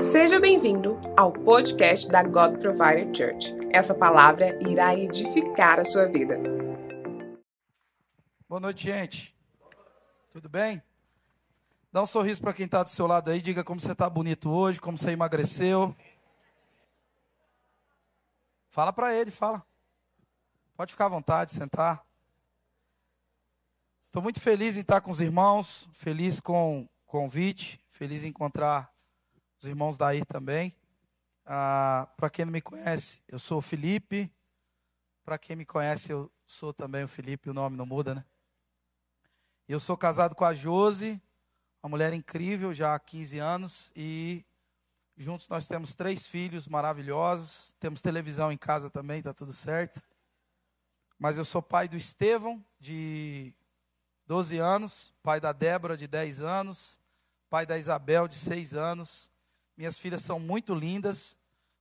Seja bem-vindo ao podcast da God Provider Church. Essa palavra irá edificar a sua vida. Boa noite, gente. Tudo bem? Dá um sorriso para quem está do seu lado aí. Diga como você está bonito hoje, como você emagreceu. Fala para ele, fala. Pode ficar à vontade, sentar. Estou muito feliz em estar com os irmãos, feliz com o convite, feliz em encontrar os irmãos daí também. Ah, Para quem não me conhece, eu sou o Felipe. Para quem me conhece, eu sou também o Felipe, o nome não muda, né? Eu sou casado com a Jose, uma mulher incrível, já há 15 anos, e juntos nós temos três filhos maravilhosos, temos televisão em casa também, está tudo certo. Mas eu sou pai do Estevão, de 12 anos, pai da Débora, de 10 anos, pai da Isabel, de 6 anos, minhas filhas são muito lindas.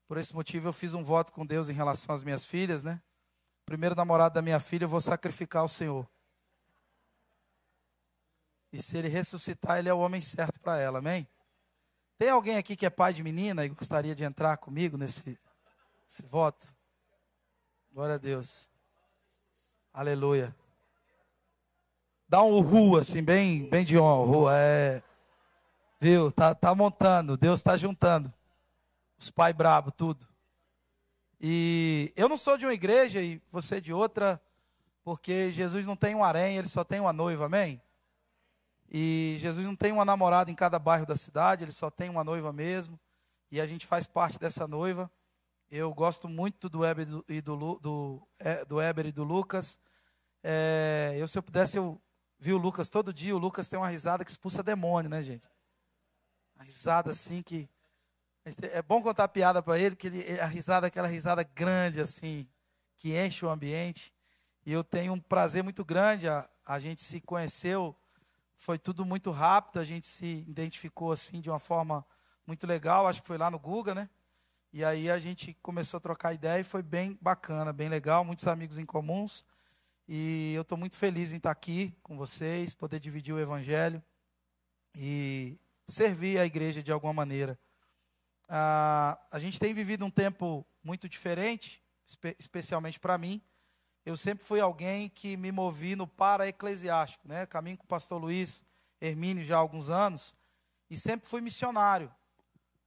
Por esse motivo eu fiz um voto com Deus em relação às minhas filhas, né? Primeiro namorado da minha filha, eu vou sacrificar ao Senhor. E se ele ressuscitar, ele é o homem certo para ela, amém? Tem alguém aqui que é pai de menina e gostaria de entrar comigo nesse, nesse voto? Glória a Deus. Aleluia. Dá um ru assim, bem, bem de honra. É. Viu? Tá, tá montando, Deus está juntando. Os pai brabo, tudo. E eu não sou de uma igreja e você de outra, porque Jesus não tem um harém, ele só tem uma noiva, amém? E Jesus não tem uma namorada em cada bairro da cidade, ele só tem uma noiva mesmo. E a gente faz parte dessa noiva. Eu gosto muito do Weber e do, do, é, do, Weber e do Lucas. É, eu, se eu pudesse, eu vi o Lucas todo dia. O Lucas tem uma risada que expulsa demônio, né, gente? Uma risada assim que. É bom contar piada para ele, porque ele, a risada aquela risada grande, assim, que enche o ambiente. E eu tenho um prazer muito grande. A, a gente se conheceu, foi tudo muito rápido, a gente se identificou assim de uma forma muito legal. Acho que foi lá no Guga, né? E aí a gente começou a trocar ideia e foi bem bacana, bem legal, muitos amigos em comuns. E eu estou muito feliz em estar aqui com vocês, poder dividir o Evangelho. E servir a igreja de alguma maneira. Ah, a gente tem vivido um tempo muito diferente, espe especialmente para mim. Eu sempre fui alguém que me movi no para-eclesiástico, né? Caminho com o pastor Luiz Hermínio já há alguns anos, e sempre fui missionário.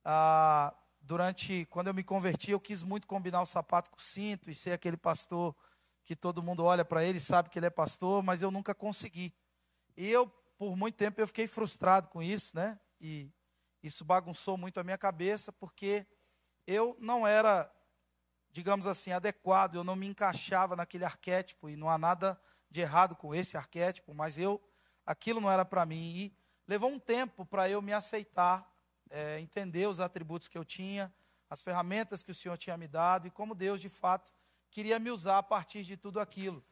Ah, durante, quando eu me converti, eu quis muito combinar o sapato com o cinto e ser aquele pastor que todo mundo olha para ele e sabe que ele é pastor, mas eu nunca consegui. E eu, por muito tempo, eu fiquei frustrado com isso, né? E isso bagunçou muito a minha cabeça, porque eu não era, digamos assim, adequado, eu não me encaixava naquele arquétipo, e não há nada de errado com esse arquétipo, mas eu, aquilo não era para mim. E levou um tempo para eu me aceitar, é, entender os atributos que eu tinha, as ferramentas que o Senhor tinha me dado, e como Deus, de fato, queria me usar a partir de tudo aquilo.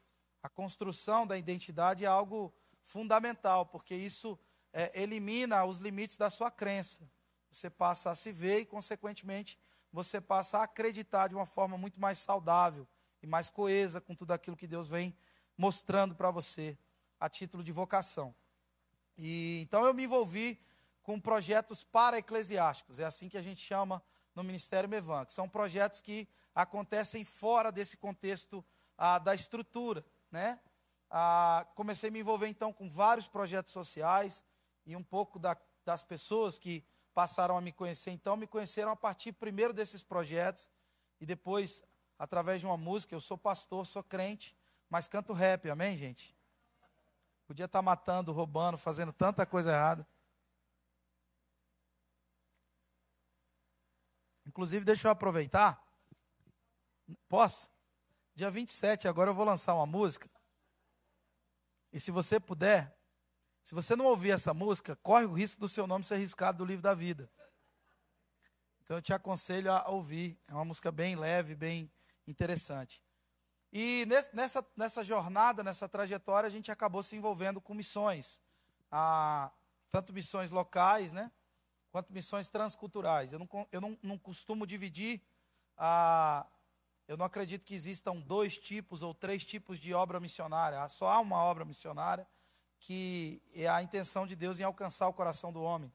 A construção da identidade é algo fundamental, porque isso é, elimina os limites da sua crença. Você passa a se ver e, consequentemente, você passa a acreditar de uma forma muito mais saudável e mais coesa com tudo aquilo que Deus vem mostrando para você a título de vocação. E então eu me envolvi com projetos para-eclesiásticos, é assim que a gente chama no Ministério Mevan, que são projetos que acontecem fora desse contexto ah, da estrutura. Né? Ah, comecei a me envolver então com vários projetos sociais, e um pouco da, das pessoas que passaram a me conhecer, então, me conheceram a partir primeiro desses projetos e depois através de uma música. Eu sou pastor, sou crente, mas canto rap, amém, gente? Podia estar matando, roubando, fazendo tanta coisa errada. Inclusive, deixa eu aproveitar. Posso? Dia 27, agora eu vou lançar uma música. E se você puder, se você não ouvir essa música, corre o risco do seu nome ser riscado do livro da vida. Então eu te aconselho a ouvir. É uma música bem leve, bem interessante. E nessa, nessa jornada, nessa trajetória, a gente acabou se envolvendo com missões. Ah, tanto missões locais, né? Quanto missões transculturais. Eu não, eu não, não costumo dividir. Ah, eu não acredito que existam dois tipos ou três tipos de obra missionária. Só há uma obra missionária que é a intenção de Deus em alcançar o coração do homem.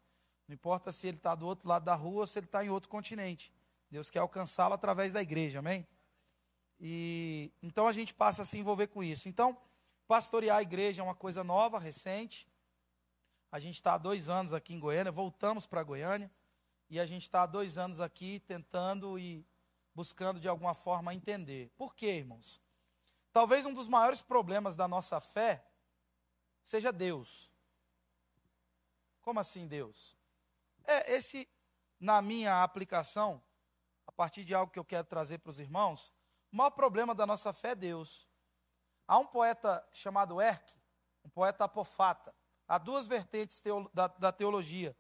Não importa se ele está do outro lado da rua ou se ele está em outro continente. Deus quer alcançá-lo através da igreja, amém? E então a gente passa a se envolver com isso. Então, pastorear a igreja é uma coisa nova, recente. A gente está há dois anos aqui em Goiânia, voltamos para Goiânia, e a gente está há dois anos aqui tentando e buscando de alguma forma entender. Por quê, irmãos? Talvez um dos maiores problemas da nossa fé seja Deus. Como assim Deus? É esse, na minha aplicação, a partir de algo que eu quero trazer para os irmãos, o maior problema da nossa fé é Deus. Há um poeta chamado Erck, um poeta apofata. Há duas vertentes da, da teologia.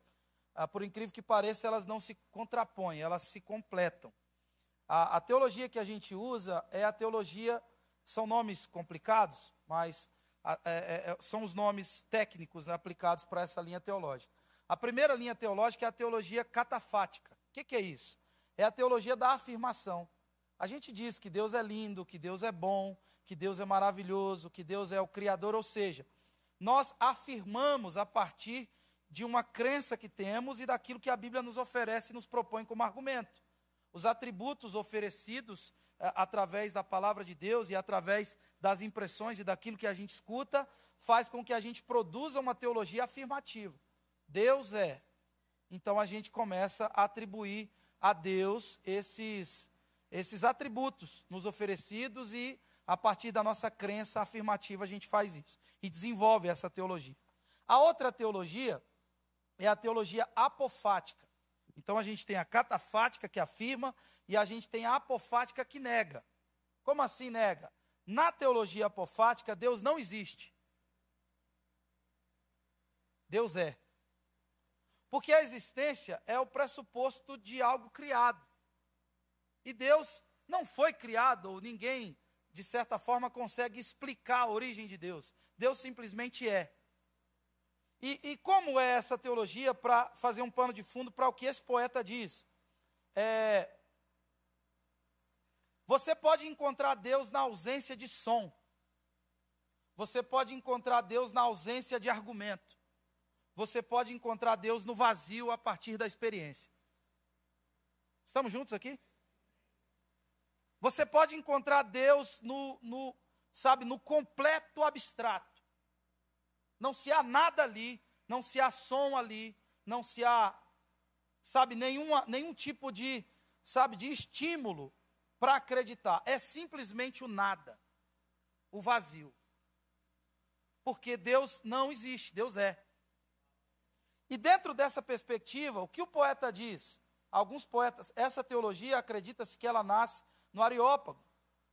Ah, por incrível que pareça, elas não se contrapõem, elas se completam. A, a teologia que a gente usa é a teologia, são nomes complicados, mas é, é, é são os nomes técnicos aplicados para essa linha teológica. A primeira linha teológica é a teologia catafática. O que, que é isso? É a teologia da afirmação. A gente diz que Deus é lindo, que Deus é bom, que Deus é maravilhoso, que Deus é o Criador, ou seja, nós afirmamos a partir de uma crença que temos e daquilo que a Bíblia nos oferece e nos propõe como argumento. Os atributos oferecidos através da palavra de Deus e através das impressões e daquilo que a gente escuta, faz com que a gente produza uma teologia afirmativa. Deus é. Então a gente começa a atribuir a Deus esses esses atributos nos oferecidos e, a partir da nossa crença afirmativa, a gente faz isso e desenvolve essa teologia. A outra teologia é a teologia apofática. Então a gente tem a catafática que afirma e a gente tem a apofática que nega. Como assim nega? Na teologia apofática, Deus não existe. Deus é. Porque a existência é o pressuposto de algo criado. E Deus não foi criado, ou ninguém, de certa forma, consegue explicar a origem de Deus. Deus simplesmente é. E, e como é essa teologia para fazer um pano de fundo para o que esse poeta diz? É, você pode encontrar Deus na ausência de som. Você pode encontrar Deus na ausência de argumento. Você pode encontrar Deus no vazio a partir da experiência. Estamos juntos aqui? Você pode encontrar Deus no, no, sabe, no completo abstrato. Não se há nada ali, não se há som ali, não se há, sabe, nenhuma, nenhum tipo de, sabe, de estímulo para acreditar. É simplesmente o nada, o vazio. Porque Deus não existe, Deus é. E dentro dessa perspectiva, o que o poeta diz? Alguns poetas, essa teologia acredita-se que ela nasce no Areópago,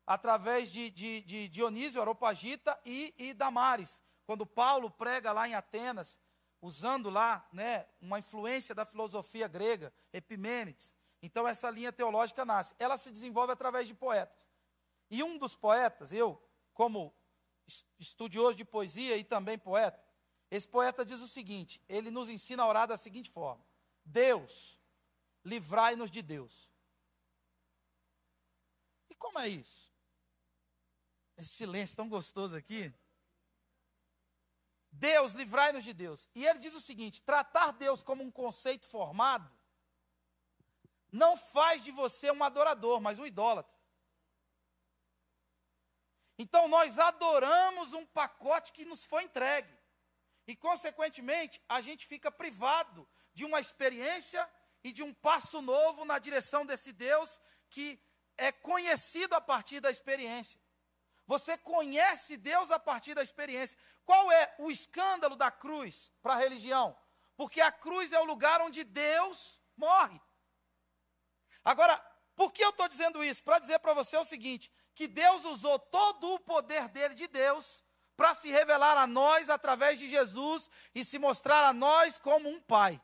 através de, de, de Dionísio Aropagita e, e Damares. Quando Paulo prega lá em Atenas, usando lá né, uma influência da filosofia grega, Epimênides. Então essa linha teológica nasce. Ela se desenvolve através de poetas. E um dos poetas, eu, como estudioso de poesia e também poeta, esse poeta diz o seguinte: ele nos ensina a orar da seguinte forma: Deus, livrai-nos de Deus. E como é isso? Esse silêncio tão gostoso aqui. Deus, livrai-nos de Deus. E ele diz o seguinte: tratar Deus como um conceito formado não faz de você um adorador, mas um idólatra. Então nós adoramos um pacote que nos foi entregue. E, consequentemente, a gente fica privado de uma experiência e de um passo novo na direção desse Deus que é conhecido a partir da experiência. Você conhece Deus a partir da experiência. Qual é o escândalo da cruz para a religião? Porque a cruz é o lugar onde Deus morre. Agora, por que eu estou dizendo isso? Para dizer para você o seguinte: que Deus usou todo o poder dele, de Deus, para se revelar a nós através de Jesus e se mostrar a nós como um pai.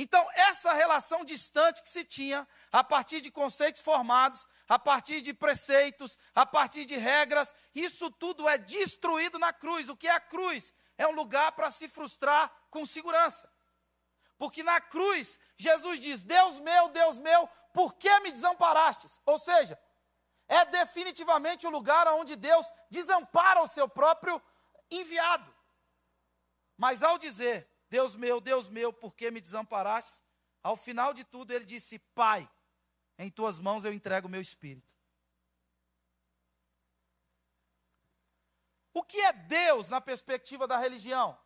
Então, essa relação distante que se tinha, a partir de conceitos formados, a partir de preceitos, a partir de regras, isso tudo é destruído na cruz. O que é a cruz? É um lugar para se frustrar com segurança. Porque na cruz, Jesus diz: Deus meu, Deus meu, por que me desamparastes? Ou seja, é definitivamente o lugar onde Deus desampara o seu próprio enviado. Mas ao dizer Deus meu, Deus meu, por que me desamparaste? Ao final de tudo, ele disse: Pai, em tuas mãos eu entrego o meu espírito. O que é Deus na perspectiva da religião?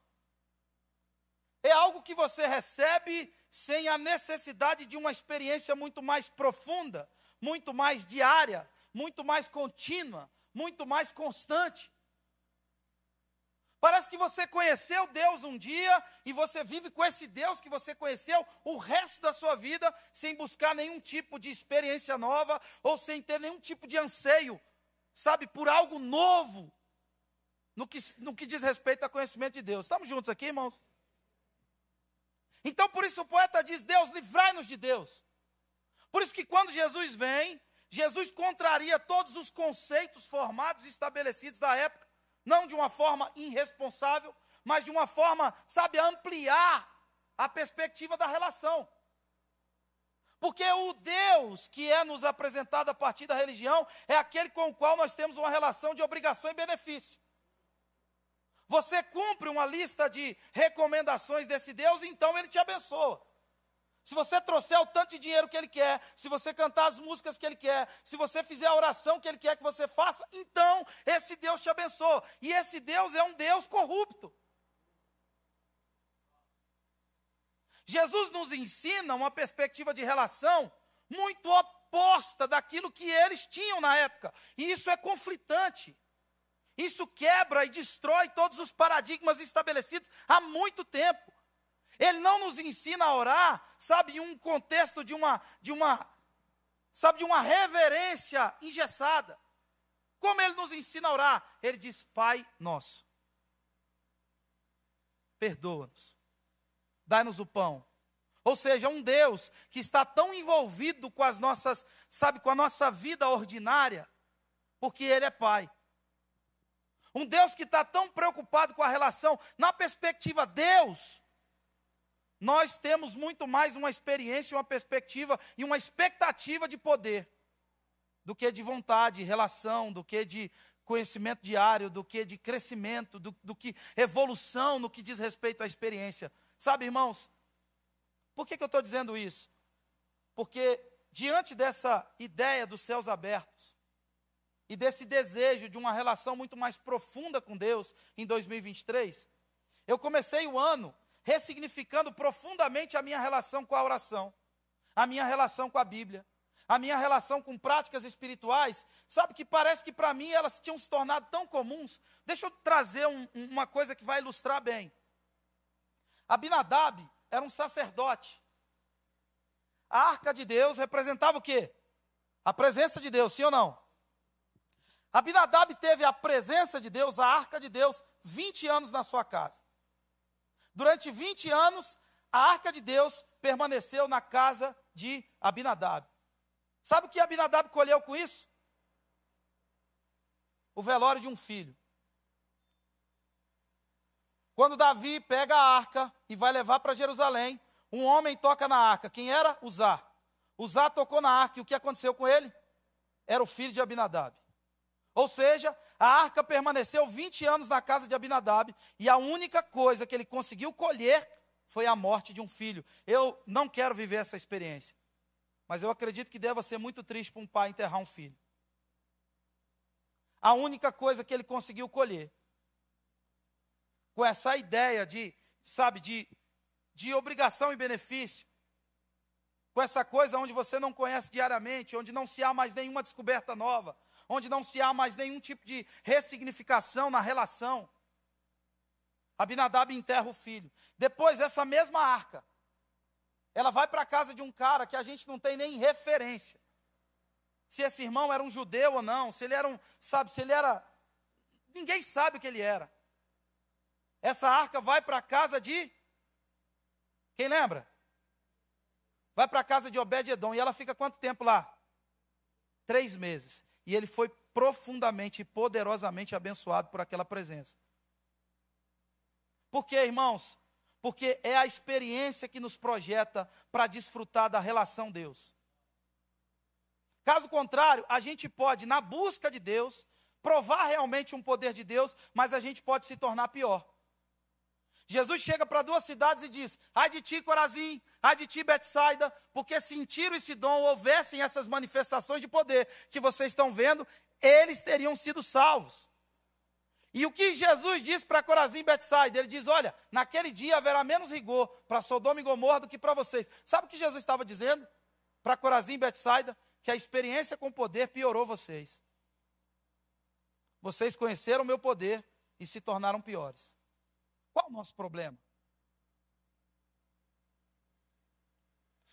É algo que você recebe sem a necessidade de uma experiência muito mais profunda, muito mais diária, muito mais contínua, muito mais constante. Parece que você conheceu Deus um dia e você vive com esse Deus que você conheceu o resto da sua vida, sem buscar nenhum tipo de experiência nova ou sem ter nenhum tipo de anseio, sabe, por algo novo no que, no que diz respeito ao conhecimento de Deus. Estamos juntos aqui, irmãos? Então, por isso o poeta diz: Deus, livrai-nos de Deus. Por isso que quando Jesus vem, Jesus contraria todos os conceitos formados e estabelecidos da época não de uma forma irresponsável, mas de uma forma, sabe, ampliar a perspectiva da relação. Porque o Deus que é nos apresentado a partir da religião é aquele com o qual nós temos uma relação de obrigação e benefício. Você cumpre uma lista de recomendações desse Deus, então ele te abençoa. Se você trouxer o tanto de dinheiro que Ele quer, se você cantar as músicas que Ele quer, se você fizer a oração que Ele quer que você faça, então esse Deus te abençoa. E esse Deus é um Deus corrupto. Jesus nos ensina uma perspectiva de relação muito oposta daquilo que eles tinham na época. E isso é conflitante. Isso quebra e destrói todos os paradigmas estabelecidos há muito tempo. Ele não nos ensina a orar, sabe, em um contexto de uma, de uma, sabe, de uma reverência engessada. Como ele nos ensina a orar? Ele diz: Pai nosso, perdoa-nos, dai-nos o pão. Ou seja, um Deus que está tão envolvido com as nossas, sabe, com a nossa vida ordinária, porque Ele é Pai. Um Deus que está tão preocupado com a relação, na perspectiva Deus, nós temos muito mais uma experiência, uma perspectiva e uma expectativa de poder do que de vontade, relação, do que de conhecimento diário, do que de crescimento, do, do que evolução no que diz respeito à experiência. Sabe, irmãos, por que, que eu estou dizendo isso? Porque diante dessa ideia dos céus abertos e desse desejo de uma relação muito mais profunda com Deus em 2023, eu comecei o ano ressignificando profundamente a minha relação com a oração, a minha relação com a Bíblia, a minha relação com práticas espirituais. Sabe que parece que para mim elas tinham se tornado tão comuns. Deixa eu trazer um, uma coisa que vai ilustrar bem. Abinadab era um sacerdote. A arca de Deus representava o quê? A presença de Deus, sim ou não? Abinadab teve a presença de Deus, a arca de Deus, 20 anos na sua casa. Durante 20 anos, a arca de Deus permaneceu na casa de Abinadab. Sabe o que Abinadab colheu com isso? O velório de um filho. Quando Davi pega a arca e vai levar para Jerusalém, um homem toca na arca. Quem era? Uzá. Uzá tocou na arca e o que aconteceu com ele? Era o filho de Abinadab. Ou seja, a arca permaneceu 20 anos na casa de Abinadab e a única coisa que ele conseguiu colher foi a morte de um filho. Eu não quero viver essa experiência, mas eu acredito que deva ser muito triste para um pai enterrar um filho. A única coisa que ele conseguiu colher, com essa ideia de, sabe, de, de obrigação e benefício, com essa coisa onde você não conhece diariamente, onde não se há mais nenhuma descoberta nova, onde não se há mais nenhum tipo de ressignificação na relação. Abinadab enterra o filho. Depois, essa mesma arca, ela vai para a casa de um cara que a gente não tem nem referência. Se esse irmão era um judeu ou não, se ele era um, sabe, se ele era. Ninguém sabe o que ele era. Essa arca vai para a casa de. Quem lembra? Vai para a casa de Obed-Edom. E ela fica quanto tempo lá? Três meses e ele foi profundamente e poderosamente abençoado por aquela presença. Por quê, irmãos? Porque é a experiência que nos projeta para desfrutar da relação Deus. Caso contrário, a gente pode, na busca de Deus, provar realmente um poder de Deus, mas a gente pode se tornar pior. Jesus chega para duas cidades e diz: Ai de ti, Corazim, ai de ti, Betsaida, porque se em Tiro e Sidom houvessem essas manifestações de poder que vocês estão vendo, eles teriam sido salvos. E o que Jesus diz para Corazim e Betsaida? Ele diz: Olha, naquele dia haverá menos rigor para Sodoma e Gomorra do que para vocês. Sabe o que Jesus estava dizendo para Corazim e Betsaida? Que a experiência com o poder piorou vocês. Vocês conheceram o meu poder e se tornaram piores. Qual o nosso problema?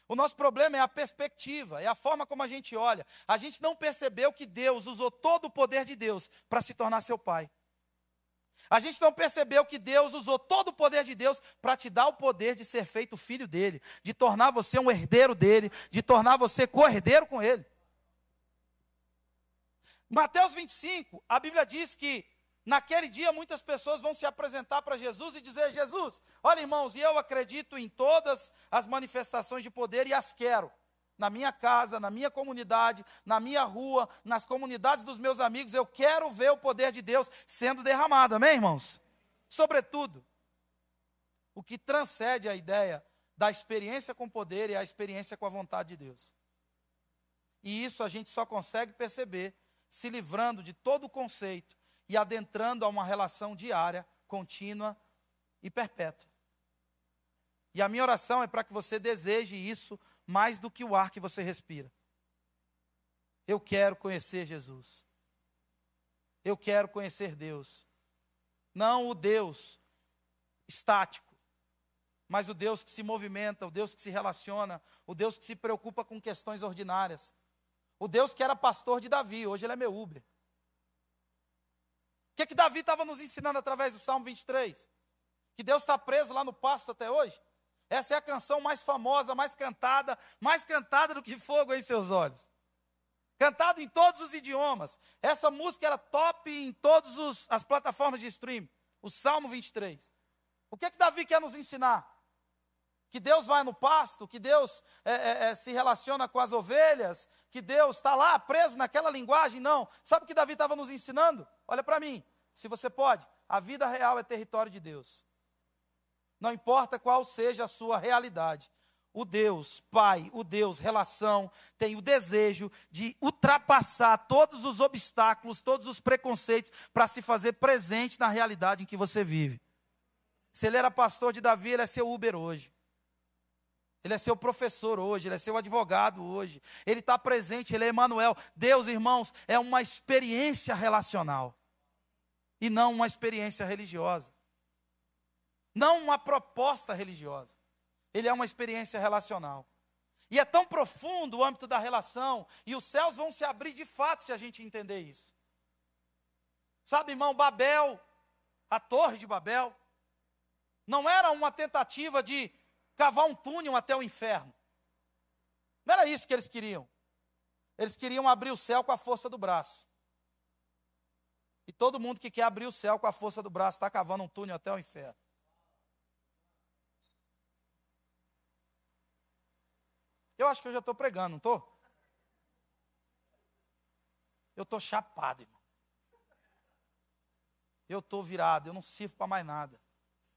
O nosso problema é a perspectiva, é a forma como a gente olha. A gente não percebeu que Deus usou todo o poder de Deus para se tornar seu pai. A gente não percebeu que Deus usou todo o poder de Deus para te dar o poder de ser feito filho dele, de tornar você um herdeiro dele, de tornar você co-herdeiro com ele. Mateus 25, a Bíblia diz que Naquele dia, muitas pessoas vão se apresentar para Jesus e dizer: Jesus, olha, irmãos, eu acredito em todas as manifestações de poder e as quero. Na minha casa, na minha comunidade, na minha rua, nas comunidades dos meus amigos, eu quero ver o poder de Deus sendo derramado, amém, irmãos? Sobretudo, o que transcende a ideia da experiência com poder e a experiência com a vontade de Deus. E isso a gente só consegue perceber se livrando de todo o conceito e adentrando a uma relação diária, contínua e perpétua. E a minha oração é para que você deseje isso mais do que o ar que você respira. Eu quero conhecer Jesus. Eu quero conhecer Deus. Não o Deus estático, mas o Deus que se movimenta, o Deus que se relaciona, o Deus que se preocupa com questões ordinárias. O Deus que era pastor de Davi, hoje ele é meu Uber que, que Davi estava nos ensinando através do Salmo 23? Que Deus está preso lá no pasto até hoje? Essa é a canção mais famosa, mais cantada, mais cantada do que fogo em seus olhos. Cantado em todos os idiomas. Essa música era top em todas as plataformas de stream. O Salmo 23. O que, que Davi quer nos ensinar? Que Deus vai no pasto, que Deus é, é, é, se relaciona com as ovelhas, que Deus está lá preso naquela linguagem. Não. Sabe o que Davi estava nos ensinando? Olha para mim, se você pode, a vida real é território de Deus. Não importa qual seja a sua realidade. O Deus, Pai, o Deus, relação, tem o desejo de ultrapassar todos os obstáculos, todos os preconceitos, para se fazer presente na realidade em que você vive. Se ele era pastor de Davi, ele é seu Uber hoje. Ele é seu professor hoje, ele é seu advogado hoje. Ele está presente, ele é Emmanuel. Deus, irmãos, é uma experiência relacional e não uma experiência religiosa. Não uma proposta religiosa. Ele é uma experiência relacional. E é tão profundo o âmbito da relação, e os céus vão se abrir de fato se a gente entender isso. Sabe, irmão, Babel, a Torre de Babel, não era uma tentativa de cavar um túnel até o inferno. Não era isso que eles queriam. Eles queriam abrir o céu com a força do braço. E todo mundo que quer abrir o céu com a força do braço está cavando um túnel até o inferno. Eu acho que eu já estou pregando, não estou? Eu estou chapado, irmão. Eu estou virado, eu não sirvo para mais nada.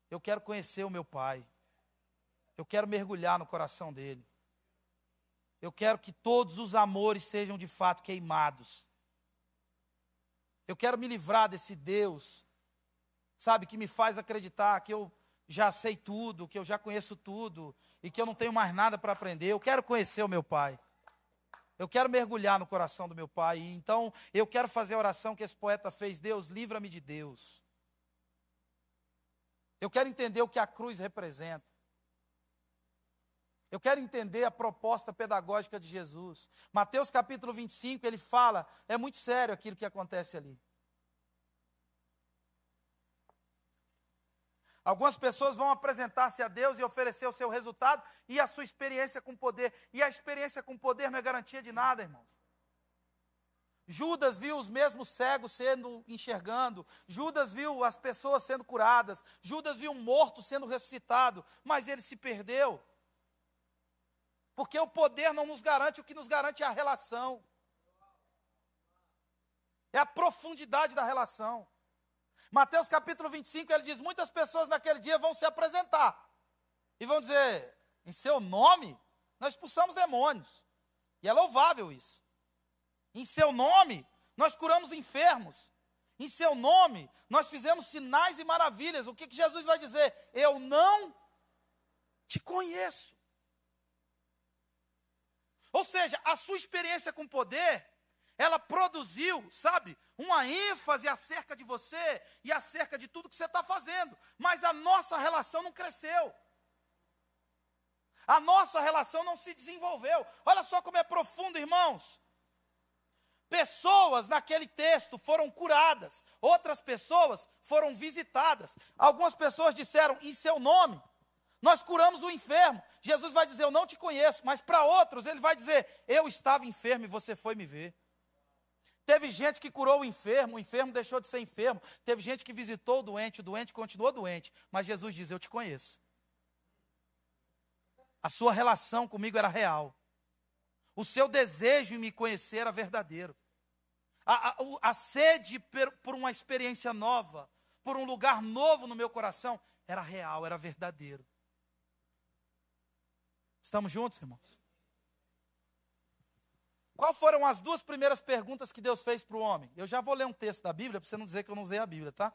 Eu quero conhecer o meu pai. Eu quero mergulhar no coração dele. Eu quero que todos os amores sejam de fato queimados. Eu quero me livrar desse Deus, sabe, que me faz acreditar que eu já sei tudo, que eu já conheço tudo e que eu não tenho mais nada para aprender. Eu quero conhecer o meu Pai. Eu quero mergulhar no coração do meu Pai. E então eu quero fazer a oração que esse poeta fez: Deus, livra-me de Deus. Eu quero entender o que a cruz representa. Eu quero entender a proposta pedagógica de Jesus. Mateus capítulo 25, ele fala, é muito sério aquilo que acontece ali. Algumas pessoas vão apresentar-se a Deus e oferecer o seu resultado e a sua experiência com poder. E a experiência com poder não é garantia de nada, irmãos. Judas viu os mesmos cegos sendo enxergando, Judas viu as pessoas sendo curadas, Judas viu um morto sendo ressuscitado, mas ele se perdeu. Porque o poder não nos garante, o que nos garante é a relação. É a profundidade da relação. Mateus capítulo 25, ele diz: muitas pessoas naquele dia vão se apresentar e vão dizer: em seu nome, nós expulsamos demônios. E é louvável isso. Em seu nome, nós curamos enfermos. Em seu nome, nós fizemos sinais e maravilhas. O que, que Jesus vai dizer? Eu não te conheço. Ou seja, a sua experiência com poder, ela produziu, sabe, uma ênfase acerca de você e acerca de tudo que você está fazendo. Mas a nossa relação não cresceu. A nossa relação não se desenvolveu. Olha só como é profundo, irmãos. Pessoas naquele texto foram curadas, outras pessoas foram visitadas. Algumas pessoas disseram em seu nome. Nós curamos o enfermo. Jesus vai dizer: Eu não te conheço. Mas para outros, ele vai dizer: Eu estava enfermo e você foi me ver. Teve gente que curou o enfermo, o enfermo deixou de ser enfermo. Teve gente que visitou o doente, o doente continuou doente. Mas Jesus diz: Eu te conheço. A sua relação comigo era real. O seu desejo em me conhecer era verdadeiro. A, a, a sede por uma experiência nova, por um lugar novo no meu coração, era real, era verdadeiro. Estamos juntos, irmãos? Qual foram as duas primeiras perguntas que Deus fez para o homem? Eu já vou ler um texto da Bíblia, para você não dizer que eu não usei a Bíblia, tá?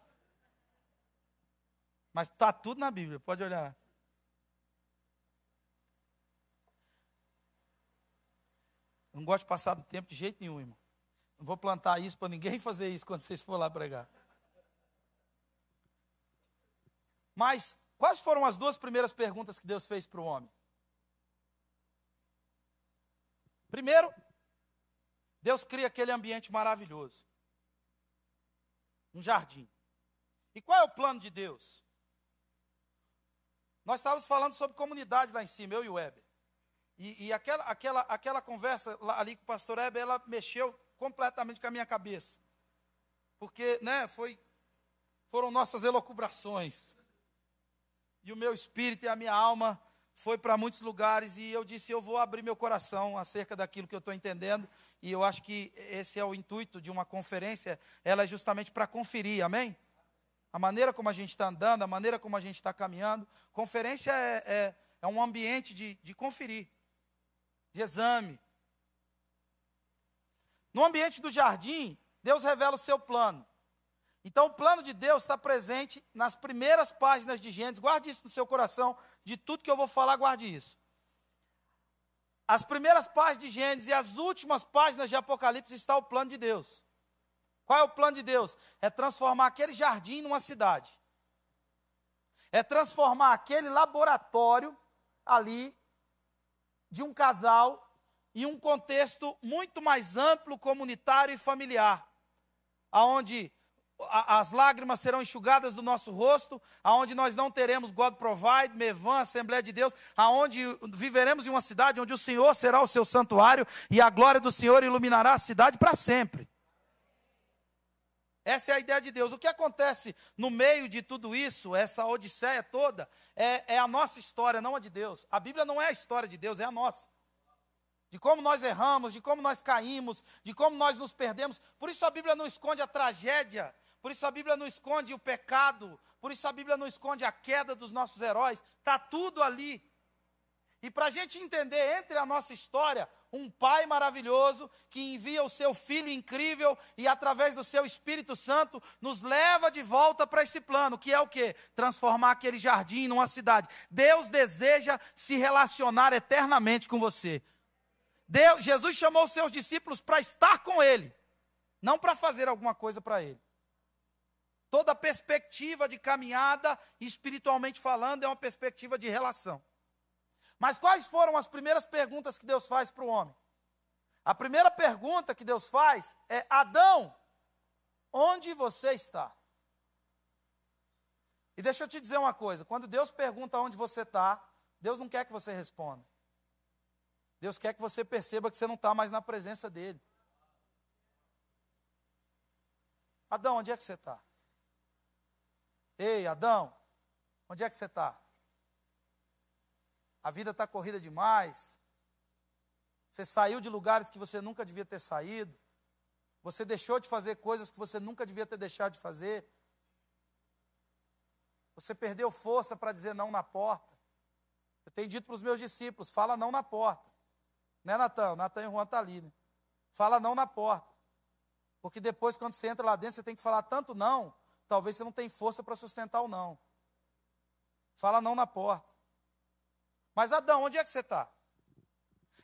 Mas está tudo na Bíblia, pode olhar. Não gosto de passar do tempo de jeito nenhum, irmão. Não vou plantar isso para ninguém fazer isso quando vocês for lá pregar. Mas quais foram as duas primeiras perguntas que Deus fez para o homem? Primeiro, Deus cria aquele ambiente maravilhoso. Um jardim. E qual é o plano de Deus? Nós estávamos falando sobre comunidade lá em cima, eu e o Weber. E, e aquela, aquela, aquela conversa ali com o pastor Weber, ela mexeu completamente com a minha cabeça. Porque, né, foi, foram nossas elocubrações. E o meu espírito e a minha alma foi para muitos lugares e eu disse, eu vou abrir meu coração acerca daquilo que eu estou entendendo. E eu acho que esse é o intuito de uma conferência, ela é justamente para conferir, amém? A maneira como a gente está andando, a maneira como a gente está caminhando. Conferência é, é, é um ambiente de, de conferir, de exame, no ambiente do jardim, Deus revela o seu plano. Então, o plano de Deus está presente nas primeiras páginas de Gênesis. Guarde isso no seu coração. De tudo que eu vou falar, guarde isso. As primeiras páginas de Gênesis e as últimas páginas de Apocalipse está o plano de Deus. Qual é o plano de Deus? É transformar aquele jardim numa cidade. É transformar aquele laboratório ali de um casal em um contexto muito mais amplo, comunitário e familiar, aonde as lágrimas serão enxugadas do nosso rosto, aonde nós não teremos God Provide, Mevan, Assembleia de Deus, aonde viveremos em uma cidade onde o Senhor será o seu santuário e a glória do Senhor iluminará a cidade para sempre. Essa é a ideia de Deus. O que acontece no meio de tudo isso, essa odisseia toda, é, é a nossa história, não a de Deus. A Bíblia não é a história de Deus, é a nossa de como nós erramos, de como nós caímos, de como nós nos perdemos. Por isso a Bíblia não esconde a tragédia, por isso a Bíblia não esconde o pecado, por isso a Bíblia não esconde a queda dos nossos heróis. Está tudo ali. E para a gente entender entre a nossa história, um pai maravilhoso que envia o seu filho incrível e através do seu Espírito Santo nos leva de volta para esse plano, que é o que? Transformar aquele jardim numa cidade. Deus deseja se relacionar eternamente com você. Deus, Jesus chamou os seus discípulos para estar com Ele, não para fazer alguma coisa para Ele. Toda perspectiva de caminhada, espiritualmente falando, é uma perspectiva de relação. Mas quais foram as primeiras perguntas que Deus faz para o homem? A primeira pergunta que Deus faz é: Adão, onde você está? E deixa eu te dizer uma coisa: quando Deus pergunta onde você está, Deus não quer que você responda. Deus quer que você perceba que você não está mais na presença dEle. Adão, onde é que você está? Ei, Adão, onde é que você está? A vida está corrida demais. Você saiu de lugares que você nunca devia ter saído. Você deixou de fazer coisas que você nunca devia ter deixado de fazer. Você perdeu força para dizer não na porta. Eu tenho dito para os meus discípulos: fala não na porta. Né, Natan? Natan e Juan estão tá ali, né? Fala não na porta. Porque depois, quando você entra lá dentro, você tem que falar tanto não, talvez você não tenha força para sustentar o não. Fala não na porta. Mas Adão, onde é que você está?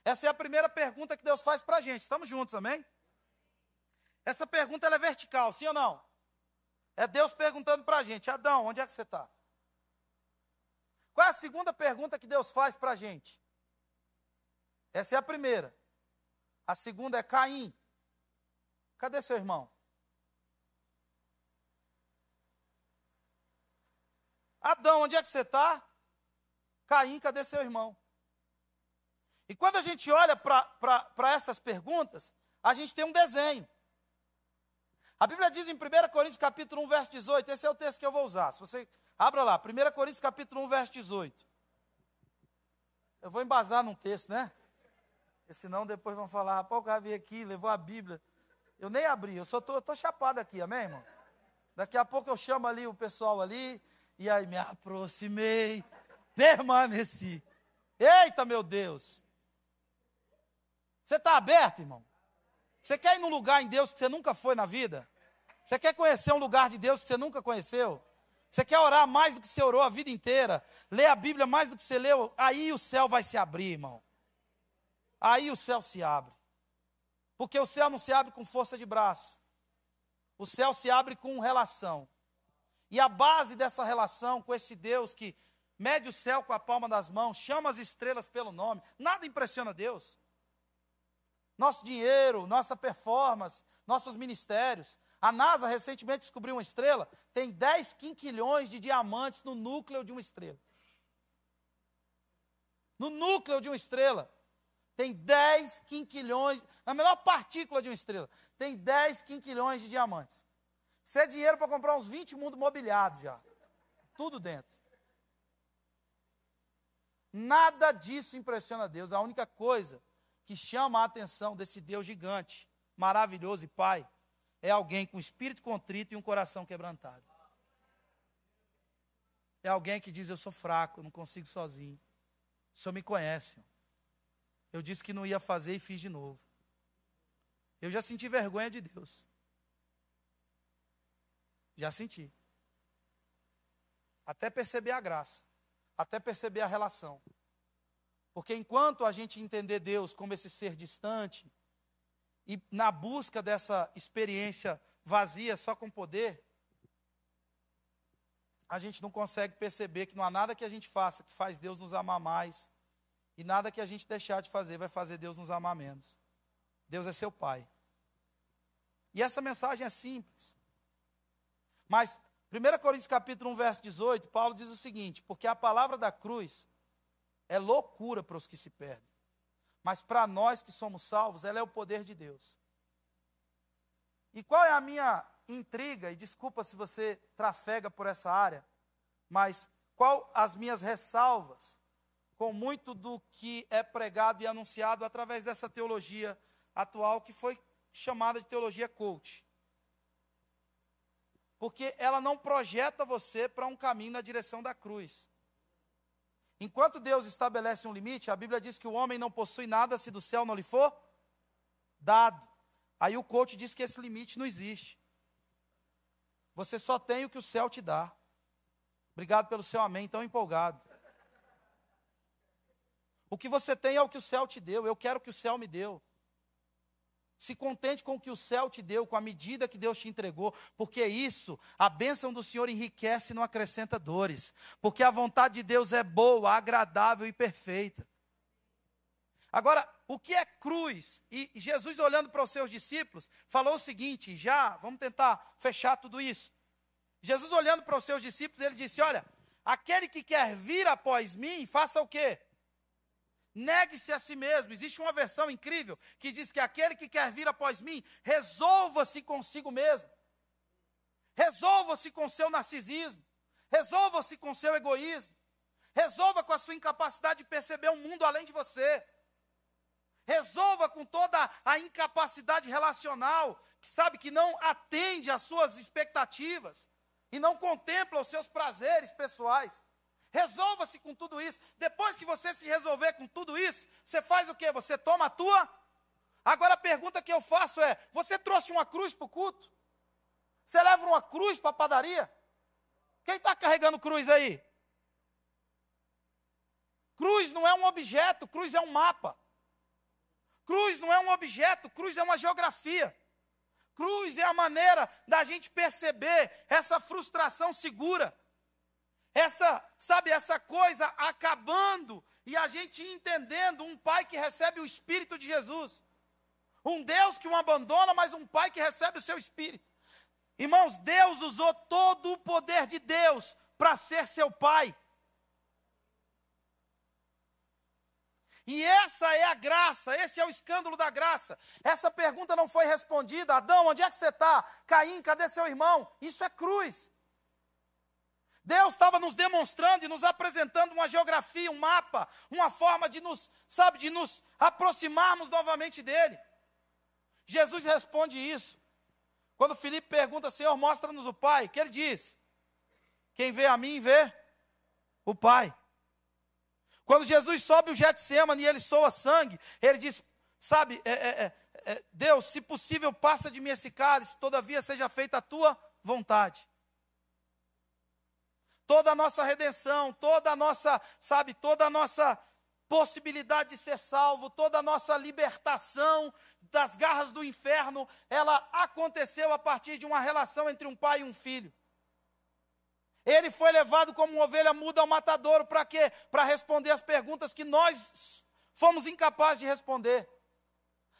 Essa é a primeira pergunta que Deus faz para a gente. Estamos juntos, amém? Essa pergunta é vertical, sim ou não? É Deus perguntando para a gente: Adão, onde é que você está? Qual é a segunda pergunta que Deus faz para a gente? Essa é a primeira. A segunda é Caim. Cadê seu irmão? Adão, onde é que você está? Caim, cadê seu irmão? E quando a gente olha para essas perguntas, a gente tem um desenho. A Bíblia diz em 1 Coríntios capítulo 1, verso 18, esse é o texto que eu vou usar. Se você abra lá, 1 Coríntios capítulo 1, verso 18. Eu vou embasar num texto, né? Porque senão depois vão falar, rapaz, o cara veio aqui, levou a Bíblia. Eu nem abri, eu só tô, eu tô chapado aqui, amém, irmão? Daqui a pouco eu chamo ali o pessoal ali, e aí me aproximei, permaneci. Eita, meu Deus! Você está aberto, irmão? Você quer ir num lugar em Deus que você nunca foi na vida? Você quer conhecer um lugar de Deus que você nunca conheceu? Você quer orar mais do que você orou a vida inteira? Ler a Bíblia mais do que você leu? Aí o céu vai se abrir, irmão. Aí o céu se abre. Porque o céu não se abre com força de braço. O céu se abre com relação. E a base dessa relação com esse Deus que mede o céu com a palma das mãos, chama as estrelas pelo nome, nada impressiona Deus nosso dinheiro, nossa performance, nossos ministérios. A NASA recentemente descobriu uma estrela, tem 10 quinquilhões de diamantes no núcleo de uma estrela. No núcleo de uma estrela, tem 10 quinquilhões, na menor partícula de uma estrela, tem 10 quinquilhões de diamantes. Isso é dinheiro para comprar uns 20 mundos mobiliados já. Tudo dentro. Nada disso impressiona Deus. A única coisa que chama a atenção desse Deus gigante, maravilhoso e Pai, é alguém com espírito contrito e um coração quebrantado. É alguém que diz: Eu sou fraco, eu não consigo sozinho. O Senhor me conhece. Eu disse que não ia fazer e fiz de novo. Eu já senti vergonha de Deus. Já senti. Até perceber a graça. Até perceber a relação. Porque enquanto a gente entender Deus como esse ser distante, e na busca dessa experiência vazia só com poder, a gente não consegue perceber que não há nada que a gente faça que faz Deus nos amar mais, e nada que a gente deixar de fazer vai fazer Deus nos amar menos. Deus é seu Pai. E essa mensagem é simples. Mas 1 Coríntios capítulo 1, verso 18, Paulo diz o seguinte: porque a palavra da cruz é loucura para os que se perdem. Mas para nós que somos salvos, ela é o poder de Deus. E qual é a minha intriga? E desculpa se você trafega por essa área, mas qual as minhas ressalvas com muito do que é pregado e anunciado através dessa teologia atual que foi chamada de teologia coach? Porque ela não projeta você para um caminho na direção da cruz. Enquanto Deus estabelece um limite, a Bíblia diz que o homem não possui nada se do céu não lhe for dado. Aí o coach diz que esse limite não existe. Você só tem o que o céu te dá. Obrigado pelo seu amém, tão empolgado. O que você tem é o que o céu te deu. Eu quero o que o céu me deu. Se contente com o que o céu te deu, com a medida que Deus te entregou, porque isso, a bênção do Senhor enriquece e não acrescenta dores, porque a vontade de Deus é boa, agradável e perfeita. Agora, o que é cruz? E Jesus, olhando para os seus discípulos, falou o seguinte: já, vamos tentar fechar tudo isso. Jesus, olhando para os seus discípulos, ele disse: Olha, aquele que quer vir após mim, faça o quê? Negue-se a si mesmo. Existe uma versão incrível que diz que aquele que quer vir após mim, resolva-se consigo mesmo. Resolva-se com seu narcisismo. Resolva-se com seu egoísmo. Resolva com a sua incapacidade de perceber um mundo além de você. Resolva com toda a incapacidade relacional, que sabe que não atende às suas expectativas. e não contempla os seus prazeres pessoais. Resolva-se com tudo isso. Depois que você se resolver com tudo isso, você faz o quê? Você toma a tua. Agora a pergunta que eu faço é: você trouxe uma cruz para o culto? Você leva uma cruz para a padaria? Quem está carregando cruz aí? Cruz não é um objeto, cruz é um mapa. Cruz não é um objeto, cruz é uma geografia. Cruz é a maneira da gente perceber essa frustração segura. Essa, sabe, essa coisa acabando e a gente entendendo um pai que recebe o espírito de Jesus. Um Deus que o abandona, mas um pai que recebe o seu espírito. Irmãos, Deus usou todo o poder de Deus para ser seu pai. E essa é a graça, esse é o escândalo da graça. Essa pergunta não foi respondida. Adão, onde é que você está? Caim, cadê seu irmão? Isso é cruz. Deus estava nos demonstrando e nos apresentando uma geografia, um mapa, uma forma de nos, sabe, de nos aproximarmos novamente dele. Jesus responde isso. Quando Felipe pergunta, Senhor, mostra-nos o Pai, que ele diz? Quem vê a mim, vê o Pai. Quando Jesus sobe o Getsemane e ele soa sangue, ele diz, sabe, é, é, é, é, Deus, se possível, passa de mim esse cálice, todavia seja feita a tua vontade. Toda a nossa redenção, toda a nossa, sabe, toda a nossa possibilidade de ser salvo, toda a nossa libertação das garras do inferno, ela aconteceu a partir de uma relação entre um pai e um filho. Ele foi levado como uma ovelha muda ao matadouro, para quê? Para responder as perguntas que nós fomos incapazes de responder.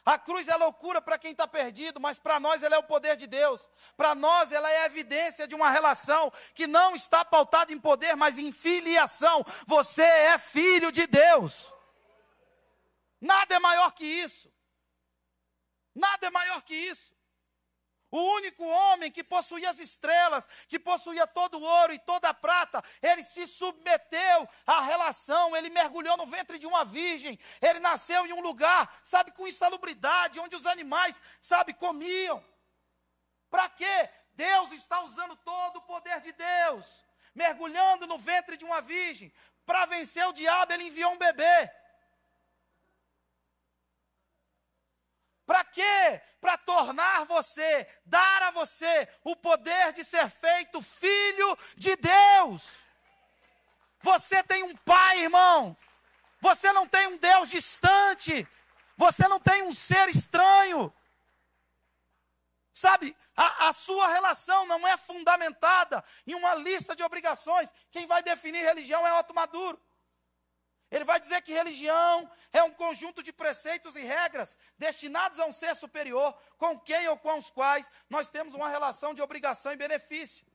A cruz é loucura para quem está perdido, mas para nós ela é o poder de Deus. Para nós ela é a evidência de uma relação que não está pautada em poder, mas em filiação. Você é filho de Deus. Nada é maior que isso. Nada é maior que isso. O único homem que possuía as estrelas, que possuía todo o ouro e toda a prata, ele se submeteu à relação, ele mergulhou no ventre de uma virgem, ele nasceu em um lugar, sabe, com insalubridade, onde os animais, sabe, comiam. Para quê? Deus está usando todo o poder de Deus, mergulhando no ventre de uma virgem. Para vencer o diabo, ele enviou um bebê. Para quê? Para tornar você, dar a você o poder de ser feito filho de Deus. Você tem um pai, irmão. Você não tem um Deus distante. Você não tem um ser estranho. Sabe, a, a, sua relação não é fundamentada em uma lista de obrigações. Quem vai definir religião é Otto Maduro. Ele vai dizer que religião é um conjunto de preceitos e regras destinados a um ser superior, com quem ou com os quais nós temos uma relação de obrigação e benefício.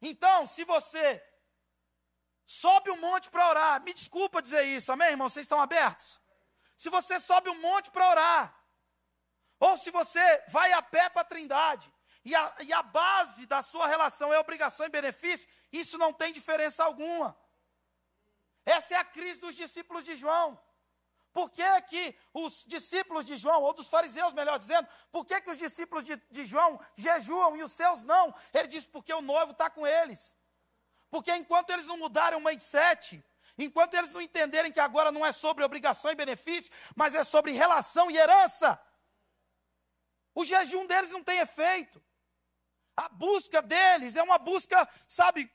Então, se você sobe um monte para orar, me desculpa dizer isso, amém, irmão? Vocês estão abertos? Se você sobe um monte para orar, ou se você vai a pé para a Trindade, e a, e a base da sua relação é obrigação e benefício, isso não tem diferença alguma. Essa é a crise dos discípulos de João. Por que, que os discípulos de João, ou dos fariseus, melhor dizendo, por que, que os discípulos de, de João jejuam e os seus não? Ele diz, porque o noivo está com eles. Porque enquanto eles não mudarem o mindset, enquanto eles não entenderem que agora não é sobre obrigação e benefício, mas é sobre relação e herança, o jejum deles não tem efeito. A busca deles é uma busca, sabe,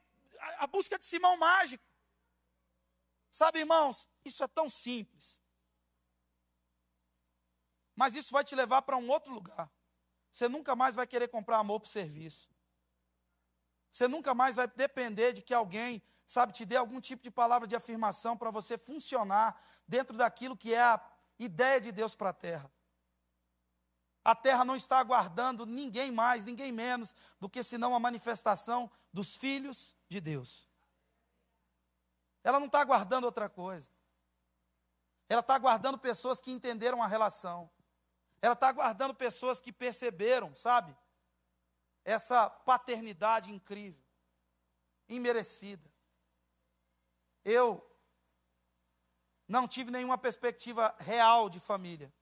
a busca de Simão Mágico. Sabe, irmãos, isso é tão simples. Mas isso vai te levar para um outro lugar. Você nunca mais vai querer comprar amor por serviço. Você nunca mais vai depender de que alguém, sabe, te dê algum tipo de palavra de afirmação para você funcionar dentro daquilo que é a ideia de Deus para a terra. A terra não está aguardando ninguém mais, ninguém menos do que senão a manifestação dos filhos de Deus. Ela não está aguardando outra coisa. Ela está aguardando pessoas que entenderam a relação. Ela está aguardando pessoas que perceberam, sabe? Essa paternidade incrível, imerecida. Eu não tive nenhuma perspectiva real de família.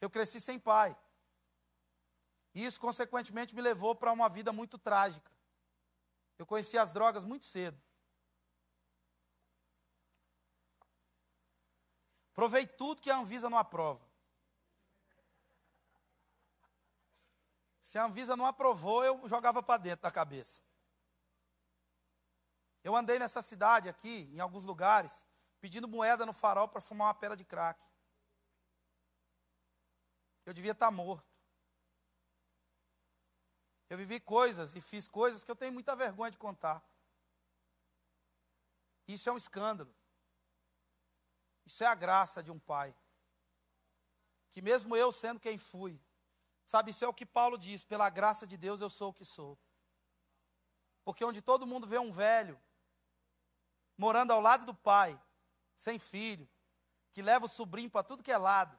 Eu cresci sem pai. E isso, consequentemente, me levou para uma vida muito trágica. Eu conheci as drogas muito cedo. Provei tudo que a Anvisa não aprova. Se a Anvisa não aprovou, eu jogava para dentro da cabeça. Eu andei nessa cidade aqui, em alguns lugares, pedindo moeda no farol para fumar uma pera de crack. Eu devia estar tá morto. Eu vivi coisas e fiz coisas que eu tenho muita vergonha de contar. Isso é um escândalo. Isso é a graça de um pai. Que mesmo eu sendo quem fui, sabe, isso é o que Paulo diz: pela graça de Deus eu sou o que sou. Porque onde todo mundo vê um velho morando ao lado do pai, sem filho, que leva o sobrinho para tudo que é lado,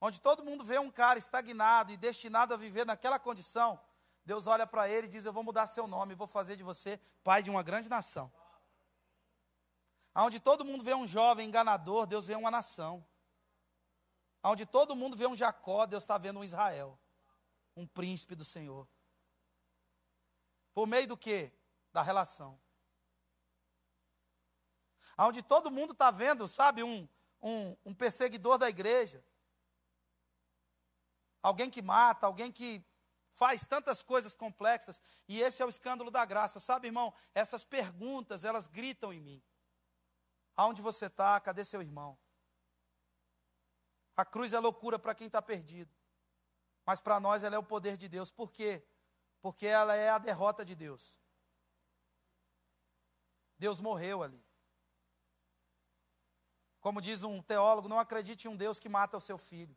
onde todo mundo vê um cara estagnado e destinado a viver naquela condição, Deus olha para ele e diz: Eu vou mudar seu nome, vou fazer de você pai de uma grande nação. Onde todo mundo vê um jovem enganador, Deus vê uma nação. Onde todo mundo vê um Jacó, Deus está vendo um Israel, um príncipe do Senhor. Por meio do que? Da relação. Onde todo mundo está vendo, sabe, um, um, um perseguidor da igreja. Alguém que mata, alguém que faz tantas coisas complexas, e esse é o escândalo da graça. Sabe, irmão, essas perguntas, elas gritam em mim. Aonde você está? Cadê seu irmão? A cruz é loucura para quem está perdido. Mas para nós ela é o poder de Deus. Por quê? Porque ela é a derrota de Deus. Deus morreu ali. Como diz um teólogo, não acredite em um Deus que mata o seu filho.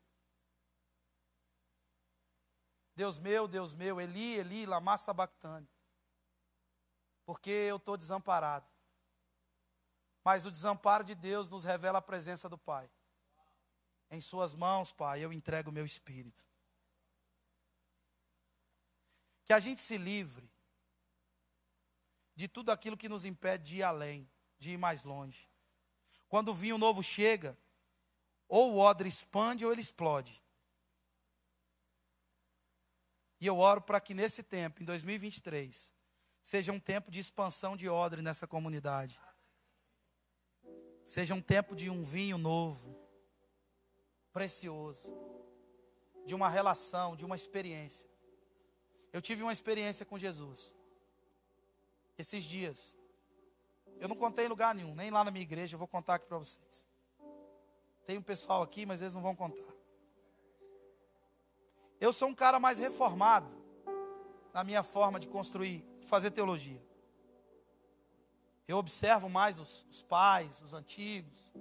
Deus meu, Deus meu, Eli, Eli, lama sabachthani. Porque eu estou desamparado. Mas o desamparo de Deus nos revela a presença do Pai. Em Suas mãos, Pai, eu entrego o meu espírito. Que a gente se livre de tudo aquilo que nos impede de ir além, de ir mais longe. Quando o vinho novo chega, ou o odre expande ou ele explode. E eu oro para que nesse tempo, em 2023, seja um tempo de expansão de odre nessa comunidade. Seja um tempo de um vinho novo, precioso, de uma relação, de uma experiência. Eu tive uma experiência com Jesus. Esses dias. Eu não contei em lugar nenhum, nem lá na minha igreja, eu vou contar aqui para vocês. Tem um pessoal aqui, mas eles não vão contar. Eu sou um cara mais reformado na minha forma de construir, de fazer teologia. Eu observo mais os, os pais, os antigos.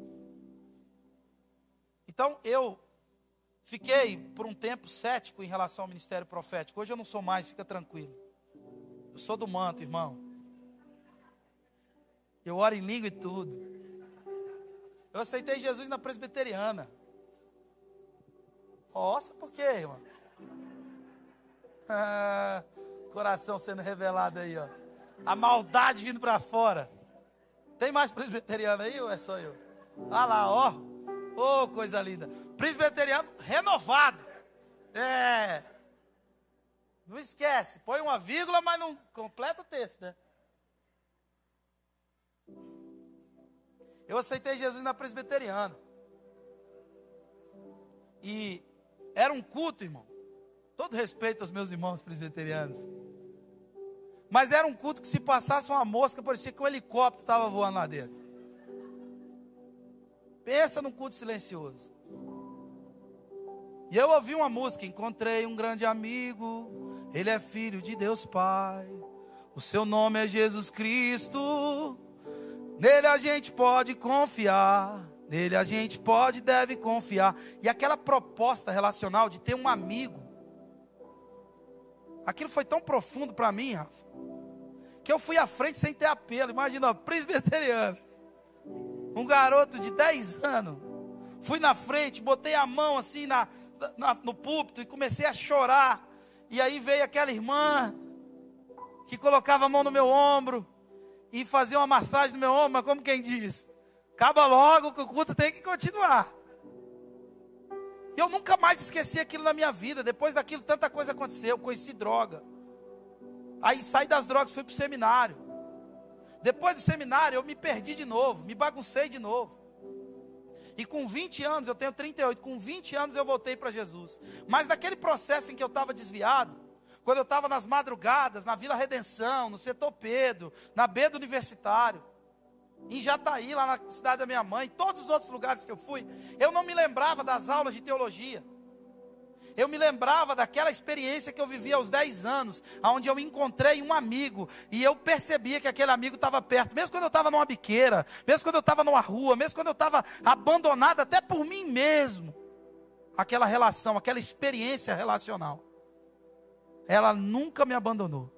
Então eu fiquei por um tempo cético em relação ao ministério profético. Hoje eu não sou mais, fica tranquilo. Eu sou do manto, irmão. Eu oro em língua e tudo. Eu aceitei Jesus na presbiteriana. Nossa, por quê, irmão? Ah, coração sendo revelado aí, ó. A maldade vindo para fora. Tem mais presbiteriano aí ou é só eu? Ah lá, ó. Ô, oh, coisa linda. Presbiteriano renovado. É. Não esquece, põe uma vírgula, mas não completa o texto, né? Eu aceitei Jesus na presbiteriana. E era um culto, irmão. Todo respeito aos meus irmãos presbiterianos. Mas era um culto que se passasse uma mosca, parecia que um helicóptero estava voando lá dentro. Pensa num culto silencioso. E eu ouvi uma música, encontrei um grande amigo, ele é filho de Deus Pai. O seu nome é Jesus Cristo. Nele a gente pode confiar. Nele a gente pode e deve confiar. E aquela proposta relacional de ter um amigo. Aquilo foi tão profundo para mim, Rafa que eu fui à frente sem ter apelo. Imagina, presbiteriano. Um garoto de 10 anos. Fui na frente, botei a mão assim na, na, no púlpito e comecei a chorar. E aí veio aquela irmã que colocava a mão no meu ombro e fazia uma massagem no meu ombro, mas como quem diz? Acaba logo que o culto tem que continuar. E eu nunca mais esqueci aquilo na minha vida. Depois daquilo, tanta coisa aconteceu. Eu conheci droga Aí saí das drogas, fui para o seminário. Depois do seminário, eu me perdi de novo, me baguncei de novo. E com 20 anos, eu tenho 38, com 20 anos eu voltei para Jesus. Mas naquele processo em que eu estava desviado, quando eu estava nas madrugadas, na Vila Redenção, no setor Pedro, na B do Universitário, em Jataí, lá na cidade da minha mãe, todos os outros lugares que eu fui, eu não me lembrava das aulas de teologia. Eu me lembrava daquela experiência que eu vivi aos 10 anos, onde eu encontrei um amigo e eu percebia que aquele amigo estava perto, mesmo quando eu estava numa biqueira, mesmo quando eu estava numa rua, mesmo quando eu estava abandonado até por mim mesmo. Aquela relação, aquela experiência relacional, ela nunca me abandonou.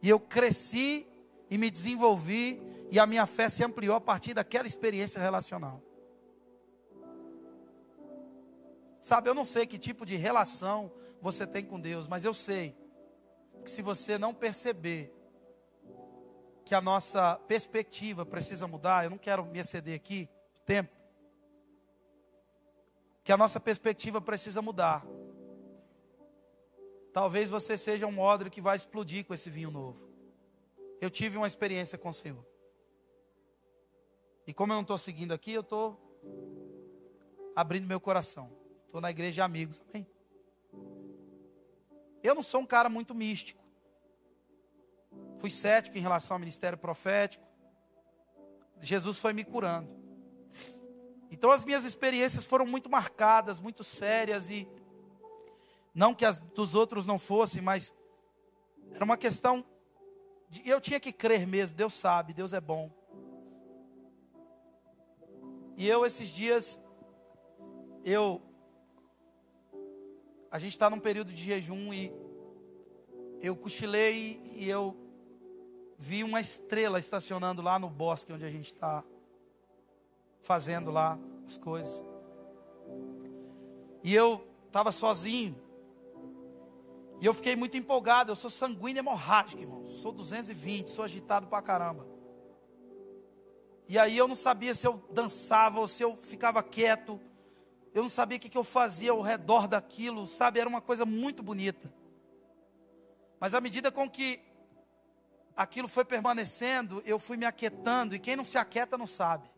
E eu cresci e me desenvolvi, e a minha fé se ampliou a partir daquela experiência relacional. Sabe, eu não sei que tipo de relação você tem com Deus, mas eu sei que se você não perceber que a nossa perspectiva precisa mudar, eu não quero me exceder aqui, tempo. Que a nossa perspectiva precisa mudar. Talvez você seja um odre que vai explodir com esse vinho novo. Eu tive uma experiência com o Senhor. E como eu não estou seguindo aqui, eu estou abrindo meu coração. Estou na igreja de amigos, amém? Eu não sou um cara muito místico. Fui cético em relação ao ministério profético. Jesus foi me curando. Então as minhas experiências foram muito marcadas, muito sérias e não que as dos outros não fossem, mas era uma questão eu tinha que crer mesmo, Deus sabe, Deus é bom. E eu esses dias eu a gente está num período de jejum e eu cochilei e eu vi uma estrela estacionando lá no bosque onde a gente está fazendo lá as coisas. E eu estava sozinho. E eu fiquei muito empolgado. Eu sou sanguíneo hemorrágico, irmão. Sou 220, sou agitado pra caramba. E aí eu não sabia se eu dançava ou se eu ficava quieto eu não sabia o que, eu fazia ao redor daquilo, sabe? Era uma coisa muito bonita. Mas à medida com que aquilo foi permanecendo, eu fui me aquietando, e quem não se aquieta não sabe.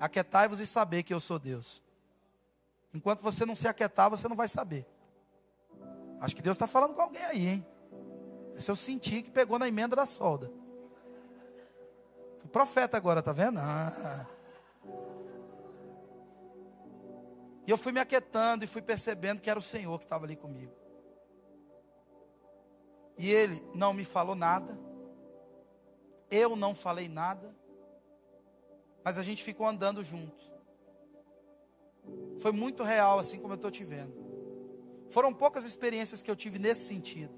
Aquietai-vos e saber que eu sou Deus. Enquanto você não se aquietar, você não vai saber. Acho que Deus está falando com alguém aí, hein? Esse eu senti que pegou na emenda da solda. Fui profeta agora, tá vendo? Ah. E eu fui me aquietando e fui percebendo que era o Senhor que estava ali comigo. E ele não me falou nada. Eu não falei nada. Mas a gente ficou andando junto. Foi muito real, assim como eu estou te vendo. Foram poucas experiências que eu tive nesse sentido.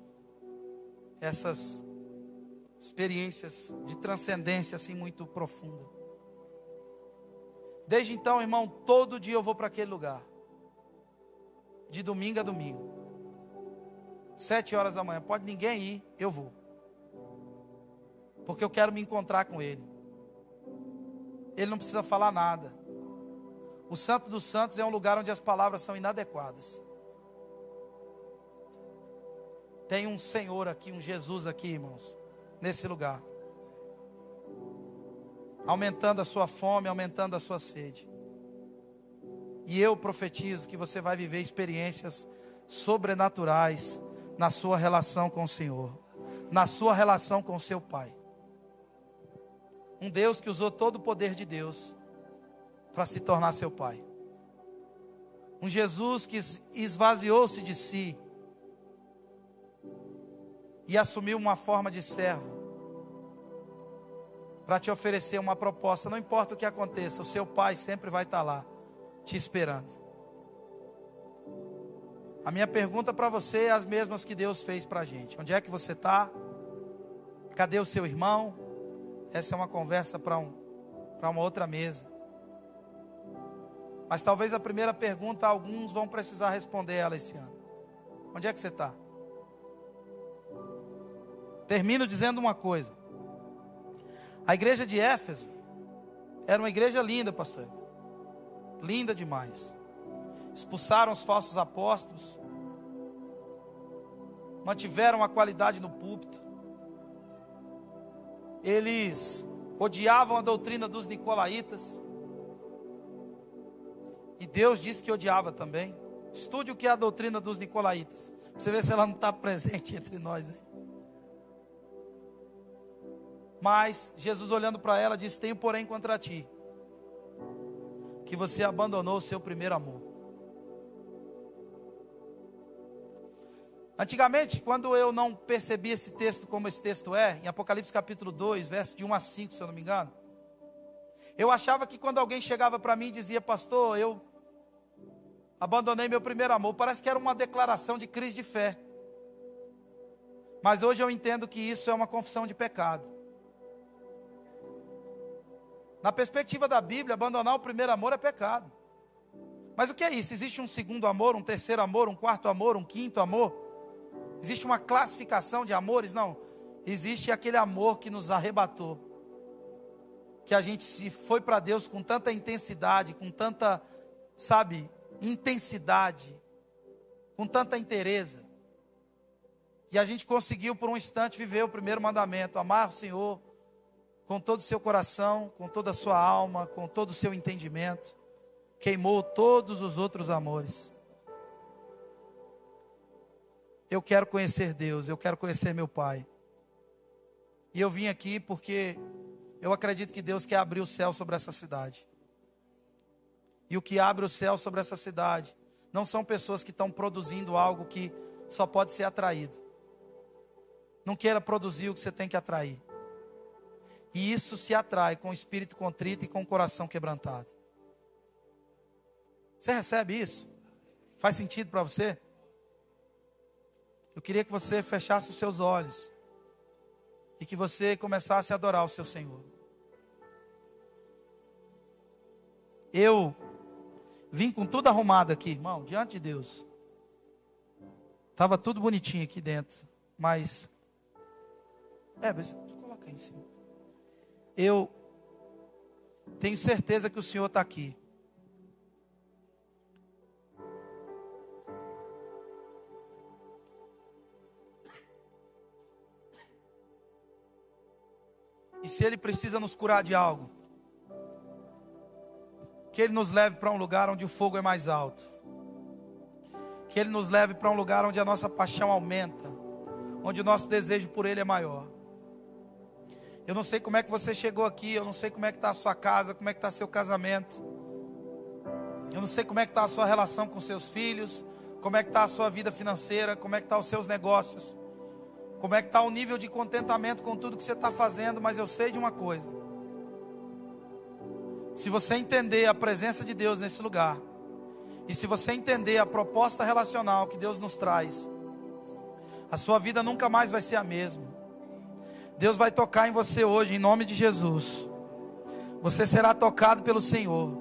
Essas experiências de transcendência assim muito profunda. Desde então, irmão, todo dia eu vou para aquele lugar. De domingo a domingo. Sete horas da manhã. Pode ninguém ir, eu vou. Porque eu quero me encontrar com Ele. Ele não precisa falar nada. O Santo dos Santos é um lugar onde as palavras são inadequadas. Tem um Senhor aqui, um Jesus aqui, irmãos, nesse lugar aumentando a sua fome, aumentando a sua sede. E eu profetizo que você vai viver experiências sobrenaturais na sua relação com o Senhor, na sua relação com seu Pai. Um Deus que usou todo o poder de Deus para se tornar seu Pai. Um Jesus que esvaziou-se de si e assumiu uma forma de servo para te oferecer uma proposta. Não importa o que aconteça, o seu pai sempre vai estar lá, te esperando. A minha pergunta para você é as mesmas que Deus fez para a gente: onde é que você está? Cadê o seu irmão? Essa é uma conversa para um, uma outra mesa. Mas talvez a primeira pergunta, alguns vão precisar responder ela esse ano: onde é que você está? Termino dizendo uma coisa. A igreja de Éfeso era uma igreja linda, pastor. Linda demais. Expulsaram os falsos apóstolos. mantiveram a qualidade no púlpito. Eles odiavam a doutrina dos nicolaítas. E Deus disse que odiava também. Estude o que é a doutrina dos nicolaítas. Você ver se ela não está presente entre nós. Hein? Mas Jesus olhando para ela disse: Tenho porém contra ti que você abandonou o seu primeiro amor. Antigamente, quando eu não percebia esse texto como esse texto é, em Apocalipse capítulo 2, verso de 1 a 5, se eu não me engano, eu achava que quando alguém chegava para mim e dizia, pastor, eu abandonei meu primeiro amor, parece que era uma declaração de crise de fé. Mas hoje eu entendo que isso é uma confissão de pecado. Na perspectiva da Bíblia, abandonar o primeiro amor é pecado. Mas o que é isso? Existe um segundo amor, um terceiro amor, um quarto amor, um quinto amor? Existe uma classificação de amores? Não. Existe aquele amor que nos arrebatou. Que a gente se foi para Deus com tanta intensidade, com tanta, sabe, intensidade, com tanta interesa. E a gente conseguiu por um instante viver o primeiro mandamento: amar o Senhor com todo o seu coração, com toda a sua alma, com todo o seu entendimento. Queimou todos os outros amores. Eu quero conhecer Deus, eu quero conhecer meu Pai. E eu vim aqui porque eu acredito que Deus quer abrir o céu sobre essa cidade. E o que abre o céu sobre essa cidade não são pessoas que estão produzindo algo que só pode ser atraído. Não queira produzir o que você tem que atrair. E isso se atrai com o espírito contrito e com o coração quebrantado. Você recebe isso? Faz sentido para você? Eu queria que você fechasse os seus olhos e que você começasse a adorar o seu Senhor. Eu vim com tudo arrumado aqui, irmão, diante de Deus. Estava tudo bonitinho aqui dentro, mas. É, você coloca aí em cima. Eu tenho certeza que o Senhor está aqui. E se Ele precisa nos curar de algo, que Ele nos leve para um lugar onde o fogo é mais alto. Que Ele nos leve para um lugar onde a nossa paixão aumenta, onde o nosso desejo por Ele é maior. Eu não sei como é que você chegou aqui, eu não sei como é que está a sua casa, como é que está seu casamento. Eu não sei como é que está a sua relação com seus filhos, como é que está a sua vida financeira, como é que estão tá os seus negócios. Como é que está o nível de contentamento com tudo que você está fazendo, mas eu sei de uma coisa. Se você entender a presença de Deus nesse lugar, e se você entender a proposta relacional que Deus nos traz, a sua vida nunca mais vai ser a mesma. Deus vai tocar em você hoje, em nome de Jesus. Você será tocado pelo Senhor.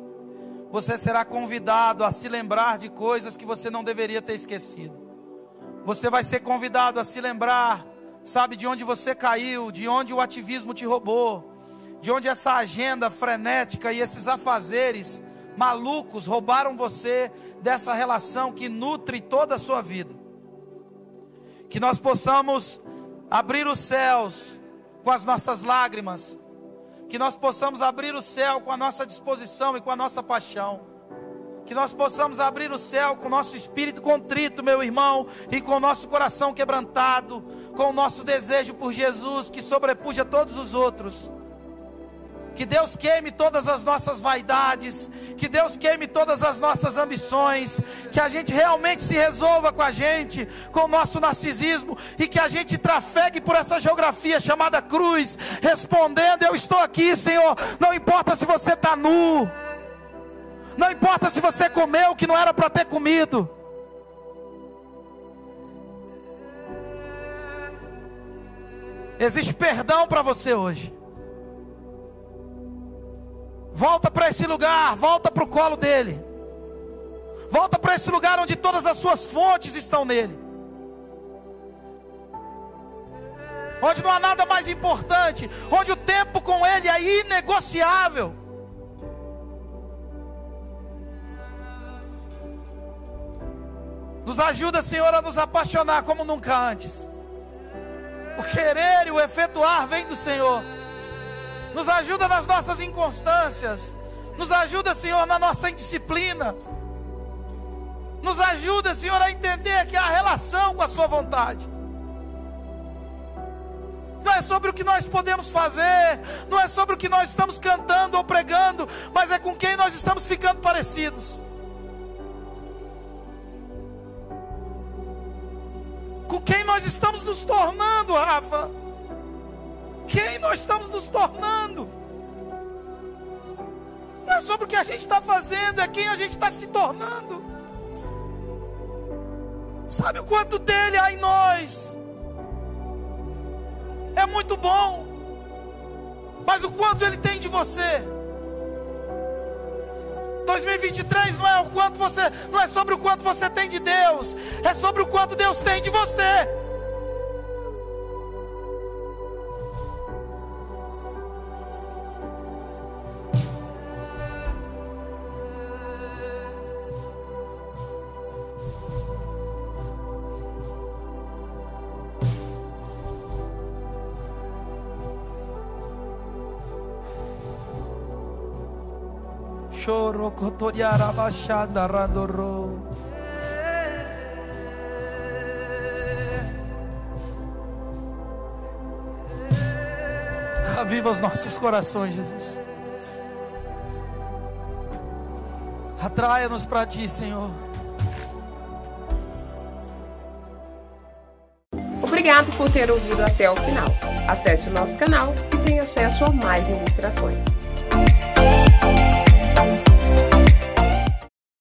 Você será convidado a se lembrar de coisas que você não deveria ter esquecido. Você vai ser convidado a se lembrar, sabe, de onde você caiu, de onde o ativismo te roubou, de onde essa agenda frenética e esses afazeres malucos roubaram você dessa relação que nutre toda a sua vida. Que nós possamos abrir os céus com as nossas lágrimas, que nós possamos abrir o céu com a nossa disposição e com a nossa paixão que nós possamos abrir o céu com o nosso espírito contrito, meu irmão, e com o nosso coração quebrantado, com o nosso desejo por Jesus que sobrepuja todos os outros. Que Deus queime todas as nossas vaidades, que Deus queime todas as nossas ambições, que a gente realmente se resolva com a gente, com o nosso narcisismo e que a gente trafegue por essa geografia chamada cruz, respondendo: Eu estou aqui, Senhor. Não importa se você está nu. Não importa se você comeu o que não era para ter comido. Existe perdão para você hoje. Volta para esse lugar, volta para o colo dele. Volta para esse lugar onde todas as suas fontes estão nele. Onde não há nada mais importante, onde o tempo com ele é inegociável. Nos ajuda, Senhor, a nos apaixonar como nunca antes. O querer e o efetuar vem do Senhor. Nos ajuda nas nossas inconstâncias. Nos ajuda, Senhor, na nossa indisciplina. Nos ajuda, Senhor, a entender que há relação com a Sua vontade. Não é sobre o que nós podemos fazer, não é sobre o que nós estamos cantando ou pregando, mas é com quem nós estamos ficando parecidos. Com quem nós estamos nos tornando, Rafa? Quem nós estamos nos tornando? Não é sobre o que a gente está fazendo, é quem a gente está se tornando. Sabe o quanto dele há em nós? É muito bom, mas o quanto ele tem de você? 2023 não é o quanto você, não é sobre o quanto você tem de Deus, é sobre o quanto Deus tem de você. Choro cotoriara baixada radorro. Aviva os nossos corações, Jesus. Atraia-nos para ti, Senhor. Obrigado por ter ouvido até o final. Acesse o nosso canal e tenha acesso a mais ministrações.